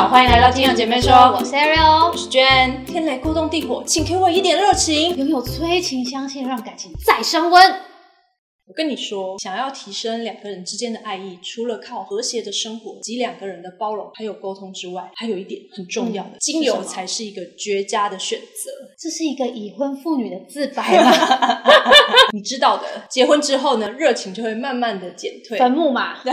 好，欢迎来到金友姐妹说，我是 Ariel，我是娟。天雷勾动地火，请给我一点热情。拥有催情香气，让感情再升温。我跟你说，想要提升两个人之间的爱意，除了靠和谐的生活及两个人的包容还有沟通之外，还有一点很重要的，精油才是一个绝佳的选择。这是一个已婚妇女的自白 吗？你知道的，结婚之后呢，热情就会慢慢的减退。坟墓嘛。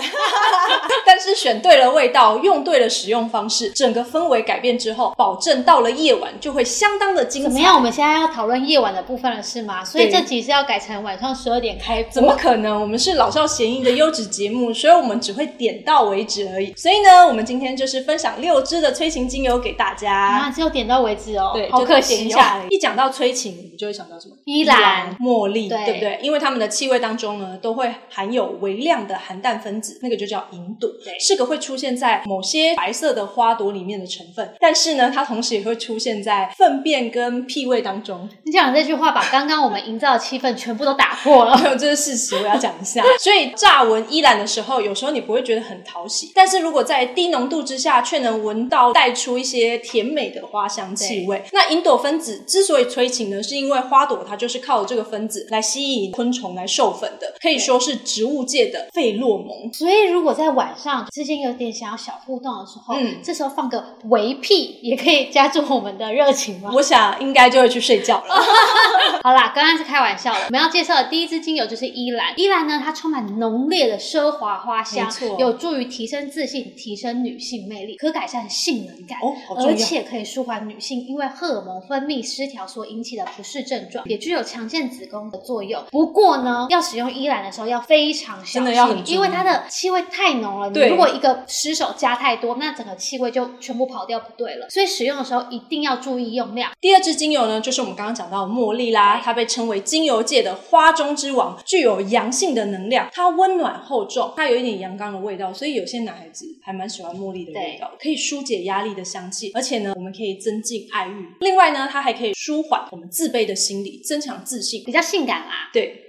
但是选对了味道，用对了使用方式，整个氛围改变之后，保证到了夜晚就会相当的精彩。怎么样？我们现在要讨论夜晚的部分了，是吗？所以这集是要改成晚上十二点开播。怎么可能？我们是老少咸宜的优质节目，所以我们只会点到为止而已。所以呢，我们今天就是分享六支的催情精油给大家。啊，只有点到为止哦，对，好可惜哦。一讲到催情，你就会想到什么？依兰、茉莉，对不对？因为它们的气味当中呢，都会含有微量的含氮分子，那个就叫银朵，是个会出现在某些白色的花朵里面的成分。但是呢，它同时也会出现在粪便跟屁味当中。你讲这句话，把刚刚我们营造的气氛全部都打破了。这是事实，我要讲一下。所以乍闻依兰的时候，有时候你不会觉得很讨喜，但是如果在低浓度之下，却能闻到带出一些甜美的花香气味。那银朵分子之所以催情呢，是因为花朵它就是靠这个分子来吸引昆虫来授粉的，可以说是植物界的费洛蒙。所以如果在晚上之间有点想要小互动的时候，嗯，这时候放个维 P 也可以加重我们的热情吗？我想应该就会去睡觉了。好啦，刚刚是开玩笑的。我们要介绍的第一支精油就是依兰。依兰呢，它充满浓烈的奢华花香，有助于提升自信、提升女性魅力，可改善性能感，哦，而且可以舒缓女性因为荷尔蒙分泌失调所引起的不适症状，也具有强健子宫的作用。不过呢，要使用依兰的时候要非常小心，因为它的气味太浓了。你如果一个失手加太多，那整个气味就全部跑掉，不对了。所以使用的时候一定要注意用量。第二支精油呢，就是我们刚刚讲到的茉莉啦，它被称为精油界的花中之王，具有阳性的能量，它温暖厚重，它有一点阳刚的味道，所以有些男孩子还蛮喜欢茉莉的味道，可以疏解压力的香气，而且呢，我们可以增进爱欲。另外呢，它还可以舒缓我们自卑的心理，增强自信，比较性感啦。对。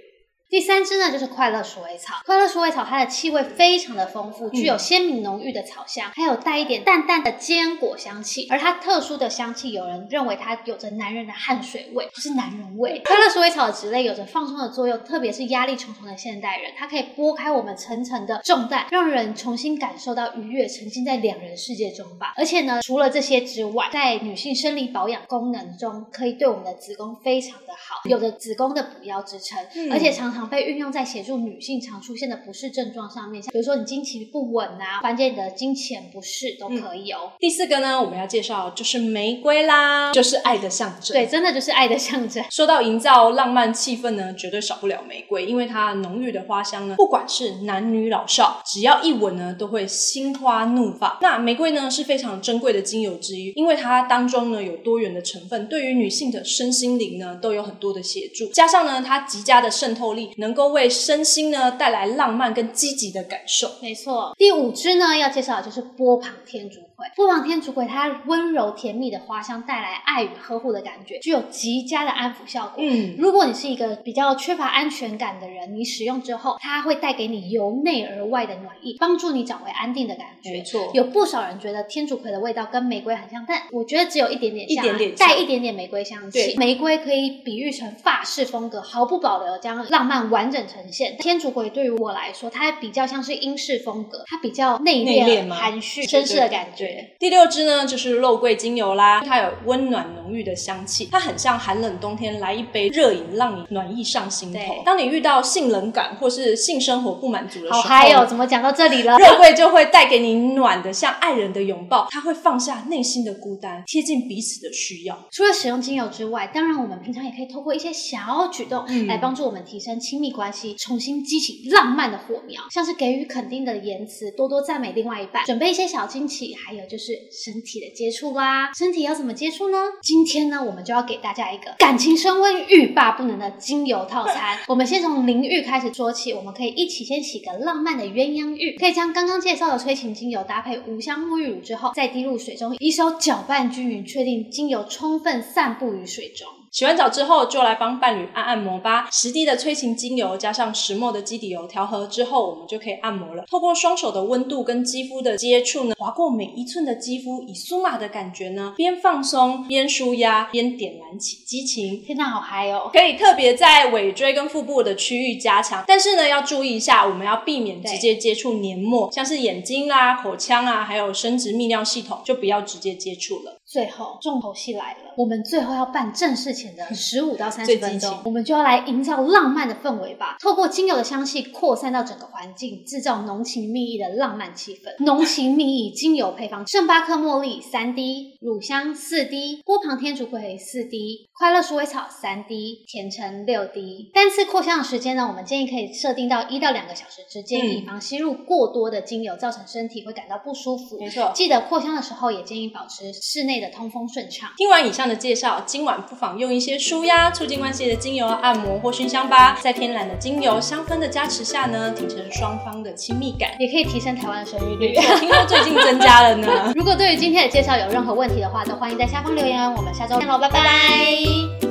第三支呢，就是快乐鼠尾草。快乐鼠尾草它的气味非常的丰富，具有鲜明浓郁的草香，还有带一点淡淡的坚果香气。而它特殊的香气，有人认为它有着男人的汗水味，不是男人味。快乐鼠尾草的植类有着放松的作用，特别是压力重重的现代人，它可以拨开我们层层的重担，让人重新感受到愉悦，沉浸在两人世界中吧。而且呢，除了这些之外，在女性生理保养功能中，可以对我们的子宫非常的好，有着子宫的补腰支撑，而且常常。常被运用在协助女性常出现的不适症状上面，像比如说你经期不稳啊，缓解你的经前不适都可以哦。第四个呢，我们要介绍就是玫瑰啦，就是爱的象征。对，真的就是爱的象征。说到营造浪漫气氛呢，绝对少不了玫瑰，因为它浓郁的花香呢，不管是男女老少，只要一闻呢，都会心花怒放。那玫瑰呢是非常珍贵的精油之一，因为它当中呢有多元的成分，对于女性的身心灵呢都有很多的协助，加上呢它极佳的渗透力。能够为身心呢带来浪漫跟积极的感受。没错，第五支呢要介绍的就是波旁天竺。波旁天竺葵，它温柔甜蜜的花香带来爱与呵护的感觉，具有极佳的安抚效果。嗯，如果你是一个比较缺乏安全感的人，你使用之后，它会带给你由内而外的暖意，帮助你找回安定的感觉。没错，有不少人觉得天竺葵的味道跟玫瑰很像，但我觉得只有一点点像，一点点带一点点玫瑰香气。玫瑰可以比喻成法式风格，毫不保留将浪漫完整呈现。天竺葵对于我来说，它比较像是英式风格，它比较内敛、含蓄、绅士的感觉。第六支呢，就是肉桂精油啦，它有温暖浓郁的香气，它很像寒冷冬天来一杯热饮，让你暖意上心头。当你遇到性冷感或是性生活不满足的时候，还有哦！怎么讲到这里了？肉桂就会带给你暖的，像爱人的拥抱，它会放下内心的孤单，贴近彼此的需要。除了使用精油之外，当然我们平常也可以透过一些小举动来帮助我们提升亲密关系，重新激起浪漫的火苗，像是给予肯定的言辞，多多赞美另外一半，准备一些小惊喜，还有就是。身体的接触啦，身体要怎么接触呢？今天呢，我们就要给大家一个感情升温、欲罢不能的精油套餐。我们先从淋浴开始说起，我们可以一起先洗个浪漫的鸳鸯浴，可以将刚刚介绍的催情精油搭配无香沐浴乳之后，再滴入水中，以手搅拌均匀，确定精油充分散布于水中。洗完澡之后，就来帮伴侣按按摩吧。十滴的催情精油加上石墨的基底油调和之后，我们就可以按摩了。透过双手的温度跟肌肤的接触呢，划过每一寸的肌肤，以酥麻的感觉呢，边放松边舒压，边点燃起激情。天哪，好嗨哦！可以特别在尾椎跟腹部的区域加强，但是呢，要注意一下，我们要避免直接接触黏膜，像是眼睛啦、口腔啊，还有生殖泌尿系统，就不要直接接触了。最后重头戏来了，我们最后要办正事前的十五到三十分钟，我们就要来营造浪漫的氛围吧。透过精油的香气扩散到整个环境，制造浓情蜜意的浪漫气氛。浓情蜜意精油配方：圣巴克茉莉三滴，乳香四滴，波旁天竺葵四滴，快乐鼠尾草三滴，甜橙六滴。单次扩香的时间呢，我们建议可以设定到一到两个小时之间，嗯以防吸入过多的精油造成身体会感到不舒服。没错。记得扩香的时候，也建议保持室内的通风顺畅。听完以上的介绍，今晚不妨用一些舒压、促进关系的精油按摩或熏香吧。在天然的精油香氛的加持下呢，提升双方的亲密感。也可以提升台湾的生育率。听说最近增加了呢。如果对于今天的介绍有任何问题的话，都欢迎在下方留言。我们下周见喽，拜拜